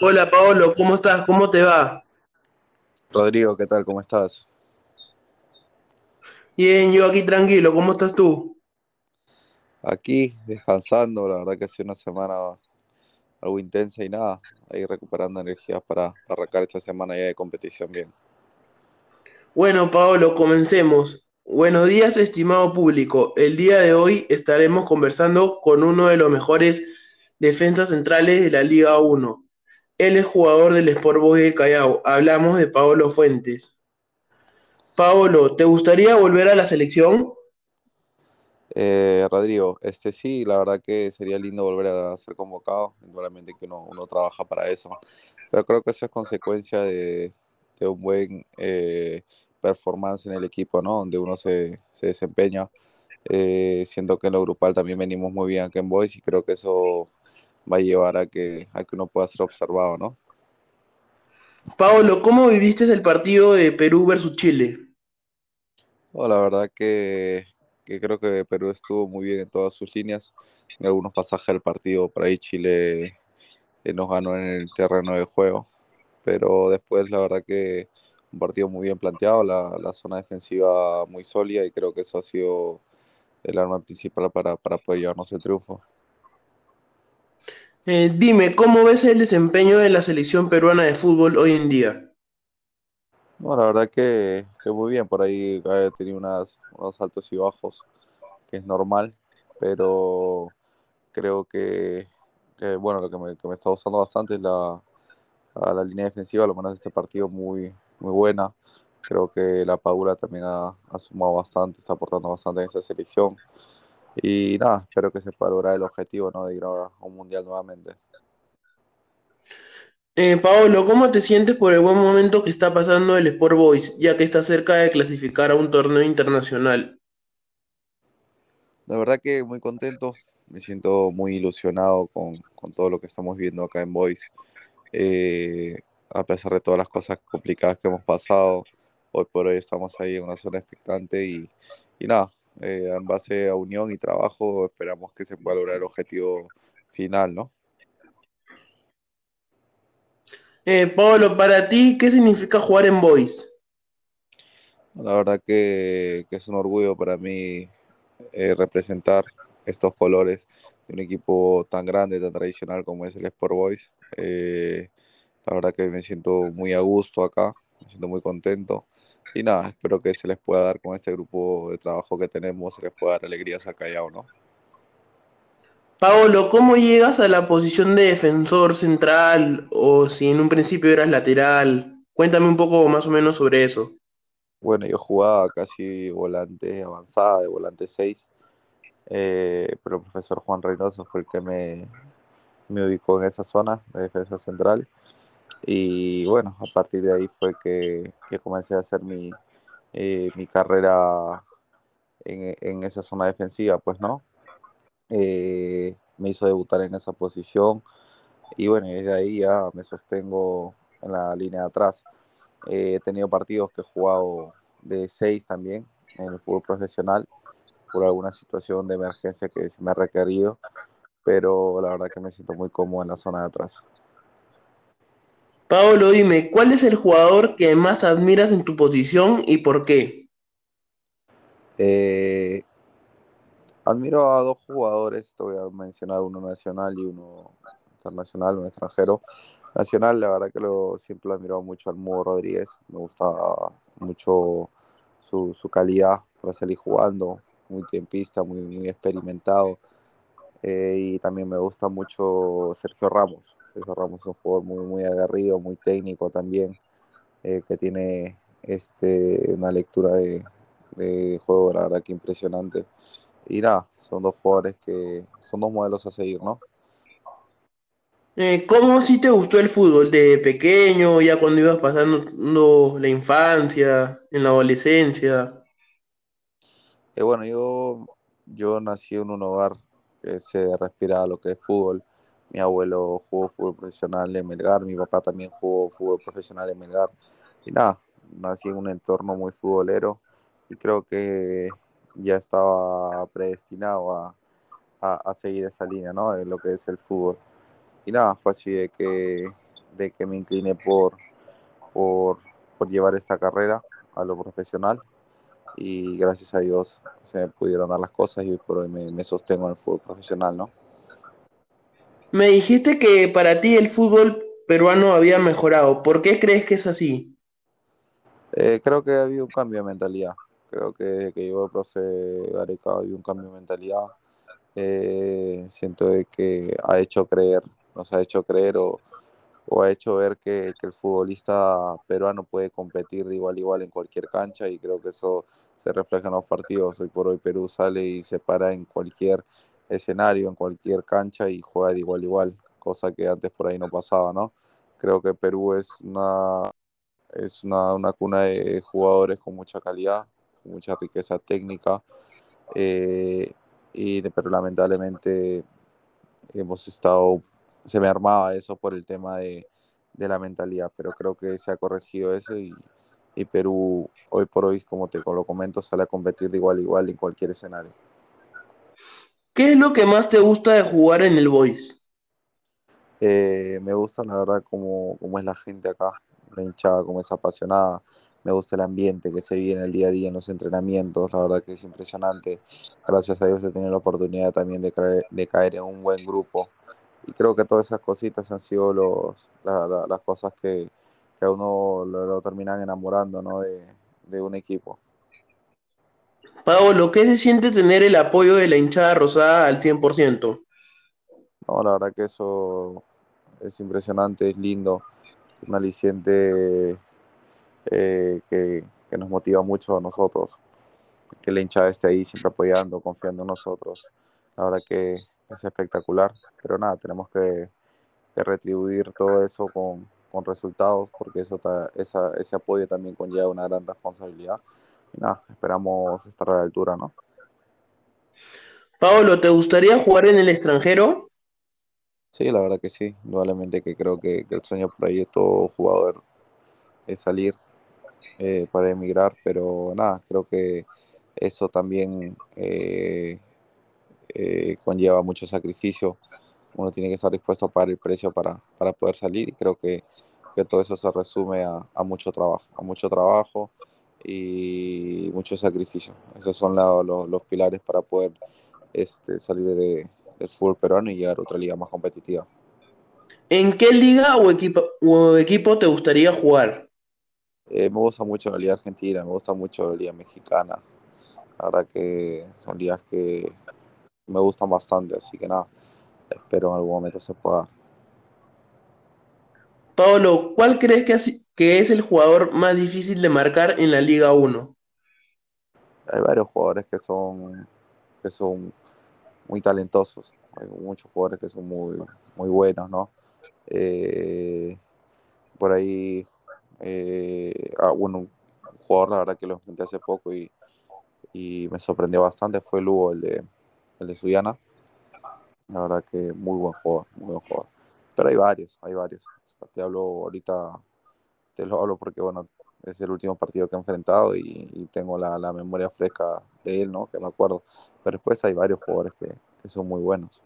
Hola Paolo, ¿cómo estás? ¿Cómo te va? Rodrigo, ¿qué tal? ¿Cómo estás? Bien, yo aquí tranquilo, ¿cómo estás tú? Aquí descansando, la verdad que ha sido una semana algo intensa y nada, ahí recuperando energías para, arrancar esta semana ya de competición bien. Bueno, Paolo, comencemos. Buenos días, estimado público. El día de hoy estaremos conversando con uno de los mejores defensas centrales de la Liga 1. Él es jugador del Sport Boys del Callao. Hablamos de Paolo Fuentes. Paolo, ¿te gustaría volver a la selección? Eh, Rodrigo, este sí, la verdad que sería lindo volver a ser convocado, indudablemente que uno, trabaja para eso, pero creo que eso es consecuencia de, de un buen eh, performance en el equipo, ¿no? Donde uno se, se desempeña. Eh, siento que en lo grupal también venimos muy bien aquí en Boys y creo que eso va a llevar a que, a que uno pueda ser observado, ¿no? Paolo, ¿cómo viviste el partido de Perú versus Chile? No, la verdad que, que creo que Perú estuvo muy bien en todas sus líneas. En algunos pasajes del partido, por ahí Chile eh, nos ganó en el terreno de juego. Pero después, la verdad que un partido muy bien planteado, la, la zona defensiva muy sólida y creo que eso ha sido el arma principal para, para poder llevarnos el triunfo. Eh, dime, ¿cómo ves el desempeño de la selección peruana de fútbol hoy en día? No, la verdad que, que muy bien, por ahí ha tenido unas, unos altos y bajos, que es normal, pero creo que, bueno, lo que me, está gustando bastante es la, la línea defensiva, lo menos este partido muy, muy buena. Creo que la Paula también ha, ha, sumado bastante, está aportando bastante en esta selección. Y nada, espero que se pueda lograr el objetivo ¿no? de ir a un mundial nuevamente. Eh, Paolo, ¿cómo te sientes por el buen momento que está pasando el Sport Boys, ya que está cerca de clasificar a un torneo internacional? La verdad que muy contento, me siento muy ilusionado con, con todo lo que estamos viendo acá en Boys. Eh, a pesar de todas las cosas complicadas que hemos pasado, hoy por hoy estamos ahí en una zona expectante y, y nada, eh, en base a unión y trabajo esperamos que se pueda lograr el objetivo final, ¿no? Eh, Paolo, para ti, ¿qué significa jugar en Boys? La verdad que, que es un orgullo para mí eh, representar estos colores de un equipo tan grande, tan tradicional como es el Sport Boys. Eh, la verdad que me siento muy a gusto acá, me siento muy contento. Y nada, espero que se les pueda dar con este grupo de trabajo que tenemos, se les pueda dar alegrías a Callao, ¿no? Paolo, ¿cómo llegas a la posición de defensor central o si en un principio eras lateral? Cuéntame un poco más o menos sobre eso. Bueno, yo jugaba casi volante avanzada, de volante 6, eh, pero el profesor Juan Reynoso fue el que me, me ubicó en esa zona de defensa central. Y bueno, a partir de ahí fue que, que comencé a hacer mi, eh, mi carrera en, en, esa zona defensiva, pues, ¿no? Eh, me hizo debutar en esa posición y bueno, desde ahí ya me sostengo en la línea de atrás. Eh, he tenido partidos que he jugado de 6 también en el fútbol profesional por alguna situación de emergencia que se me ha requerido, pero la verdad que me siento muy cómodo en la zona de atrás. Paolo, dime, ¿cuál es el jugador que más admiras en tu posición y por qué? Eh, admiro a dos jugadores, te voy a mencionar uno nacional y uno internacional, un extranjero. Nacional, la verdad que lo, siempre lo admirado mucho al Mudo Rodríguez, me gusta mucho su, su calidad para salir jugando, muy tiempista, muy, muy experimentado. Eh, y también me gusta mucho Sergio Ramos. Sergio Ramos es un jugador muy, muy aguerrido, muy técnico también, eh, que tiene este, una lectura de, de, juego, la verdad que impresionante. Y nada, son dos jugadores que son dos modelos a seguir, ¿no? Eh, ¿Cómo si te gustó el fútbol? ¿De pequeño, ya cuando ibas pasando la infancia, en la adolescencia? Eh, bueno, yo, yo nací en un hogar que se respira lo que es fútbol. Mi abuelo jugó fútbol profesional en Melgar, mi papá también jugó fútbol profesional en Melgar. Y nada, nací en un entorno muy futbolero y creo que ya estaba predestinado a, a, a seguir esa línea, ¿no? De lo que es el fútbol. Y nada, fue así de que, de que me incliné por, por, por llevar esta carrera a lo profesional y gracias a Dios se me pudieron dar las cosas y por hoy me, me sostengo en el fútbol profesional, ¿no? Me dijiste que para ti el fútbol peruano había mejorado. ¿Por qué crees que es así? Eh, creo que ha habido un cambio de mentalidad. Creo que desde que llegó el profe Gareca ha habido un cambio de mentalidad. Eh, siento de que ha hecho creer, nos ha hecho creer o, o ha hecho ver que, que, el futbolista peruano puede competir de igual a igual en cualquier cancha y creo que eso se refleja en los partidos. Hoy por hoy Perú sale y se para en cualquier escenario, en cualquier cancha y juega de igual a igual, cosa que antes por ahí no pasaba, ¿no? Creo que Perú es una, es una, una cuna de jugadores con mucha calidad, con mucha riqueza técnica, eh, y, pero lamentablemente hemos estado, se me armaba eso por el tema de, de la mentalidad, pero creo que se ha corregido eso y, y Perú hoy por hoy, como te lo comento, sale a competir de igual a igual en cualquier escenario. ¿Qué es lo que más te gusta de jugar en el Boys? Eh, me gusta, la verdad, cómo, cómo, es la gente acá, la hinchada, cómo es apasionada. Me gusta el ambiente que se vive en el día a día en los entrenamientos, la verdad que es impresionante. Gracias a Dios he tenido la oportunidad también de caer, de caer en un buen grupo. Y creo que todas esas cositas han sido los, la, la, las cosas que, que, a uno lo, lo terminan enamorando ¿no? de, de un equipo. Paolo, ¿qué se siente tener el apoyo de la hinchada rosada al 100%? No, la verdad que eso es impresionante, es lindo, es un aliciente eh, que, que, nos motiva mucho a nosotros, que la hinchada esté ahí siempre apoyando, confiando en nosotros. La verdad que es espectacular, pero nada, tenemos que, que retribuir todo eso con, con resultados, porque eso ta, esa, ese apoyo también conlleva una gran responsabilidad. Y nada, esperamos estar a la altura, ¿no? Pablo, ¿te gustaría jugar en el extranjero? Sí, la verdad que sí, indudablemente que creo que, que el sueño por ahí de todo jugador es salir eh, para emigrar, pero nada, creo que eso también eh, eh, conlleva mucho sacrificio, uno tiene que estar dispuesto a pagar el precio para, para poder salir y creo que, que todo eso se resume a, a, mucho trabajo, a mucho trabajo y mucho sacrificio. Esos son la, los, los, pilares para poder este, salir de, del fútbol peruano y llegar a otra liga más competitiva. ¿En qué liga o equipo, o equipo te gustaría jugar? Eh, me gusta mucho la liga argentina, me gusta mucho la liga mexicana. La verdad que son ligas que me gustan bastante, así que nada, espero en algún momento se pueda. Pablo, ¿cuál crees que es, que es el jugador más difícil de marcar en la Liga 1? Hay varios jugadores que son, que son muy talentosos, hay muchos jugadores que son muy, muy buenos, ¿no? Eh, por ahí, eh, ah, bueno, un jugador, la verdad que lo enfrenté hace poco y, y me sorprendió bastante, fue Lugo, el de, el de Suyana la verdad que muy buen jugador, muy buen jugador. Pero hay varios, hay varios. O sea, te hablo ahorita, te lo hablo porque, bueno, es el último partido que he enfrentado y, y tengo la, la, memoria fresca de él, ¿no? Que me acuerdo. Pero después hay varios jugadores que, que son muy buenos.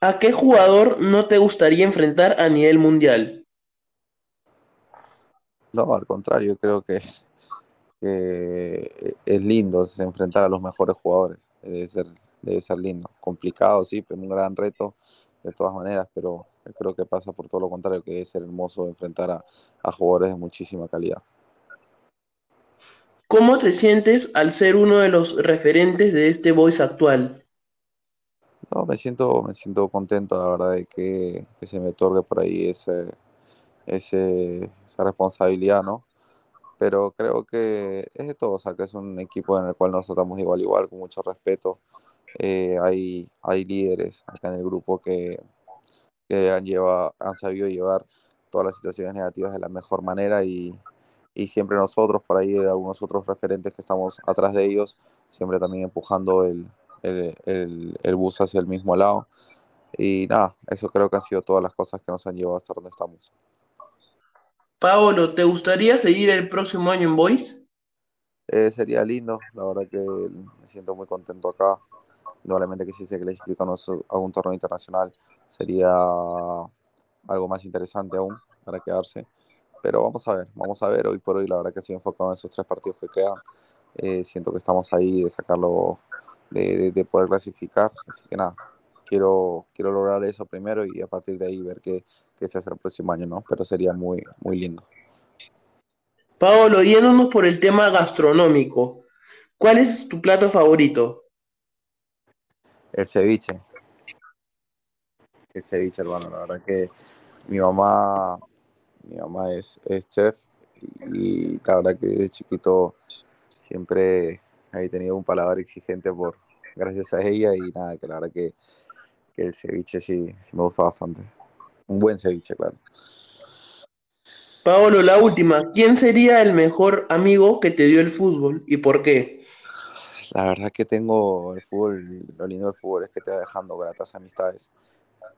¿A qué jugador no te gustaría enfrentar a nivel mundial? No, al contrario, creo que, que es lindo enfrentar a los mejores jugadores. Debe ser debe ser lindo. Complicado, sí, pero un gran reto de todas maneras, pero creo que pasa por todo lo contrario, que es ser hermoso enfrentar a, a jugadores de muchísima calidad. ¿Cómo te sientes al ser uno de los referentes de este voice actual? No, me siento, me siento contento, la verdad, de que, que se me otorgue por ahí ese, ese, esa responsabilidad, ¿no? Pero creo que es de todo, o sea, que es un equipo en el cual nos tratamos igual, igual, con mucho respeto. Eh, hay, hay líderes acá en el grupo que, que han, llevado, han sabido llevar todas las situaciones negativas de la mejor manera y, y siempre nosotros, por ahí, algunos otros referentes que estamos atrás de ellos, siempre también empujando el, el, el, el, bus hacia el mismo lado. Y nada, eso creo que han sido todas las cosas que nos han llevado hasta donde estamos. Paolo, ¿te gustaría seguir el próximo año en Voice? Eh, sería lindo, la verdad que me siento muy contento acá indudablemente que si se clasifica a un torneo internacional sería algo más interesante aún para quedarse. Pero vamos a ver, vamos a ver. Hoy por hoy, la verdad que estoy enfocado en esos tres partidos que quedan. Eh, siento que estamos ahí de sacarlo, de, poder clasificar. Así que nada, quiero, quiero lograr eso primero y a partir de ahí ver qué, qué se hace el próximo año, ¿no? Pero sería muy, muy lindo. Paolo, yéndonos por el tema gastronómico, ¿cuál es tu plato favorito? El ceviche. El ceviche, hermano. La verdad que mi mamá, mi mamá es, es chef y la verdad que de chiquito siempre he tenido un paladar exigente por gracias a ella y nada, que la verdad que, que el ceviche sí, sí me gusta bastante. Un buen ceviche, claro. Paolo, la última. ¿Quién sería el mejor amigo que te dio el fútbol y por qué? La verdad que tengo el fútbol, lo lindo del fútbol es que te va dejando gratas amistades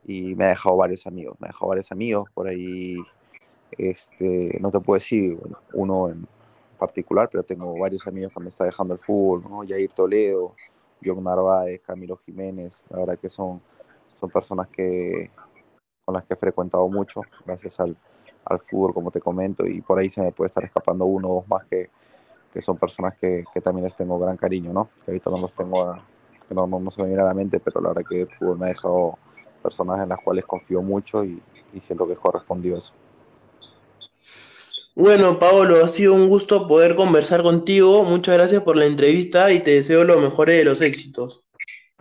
y me ha dejado varios amigos, me ha dejado varios amigos por ahí, este, no te puedo decir uno en particular, pero tengo varios amigos que me está dejando el fútbol, ¿no? Jair Toledo, John Narváez, Camilo Jiménez, la verdad que son, son personas que, con las que he frecuentado mucho, gracias al, al fútbol, como te comento, y por ahí se me puede estar escapando uno o dos más que, que son personas que, que, también les tengo gran cariño, ¿no? Que ahorita no los tengo, que no, no, se me viene a la mente, pero la verdad que el fútbol me ha dejado personas en las cuales confío mucho y, y siento que correspondió eso. Bueno, Paolo, ha sido un gusto poder conversar contigo. Muchas gracias por la entrevista y te deseo lo mejor de los éxitos.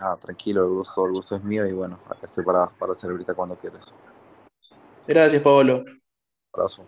Ah, tranquilo, el gusto, el gusto es mío y bueno, acá estoy para, para servirte cuando quieras. Gracias, Paolo. Abrazo.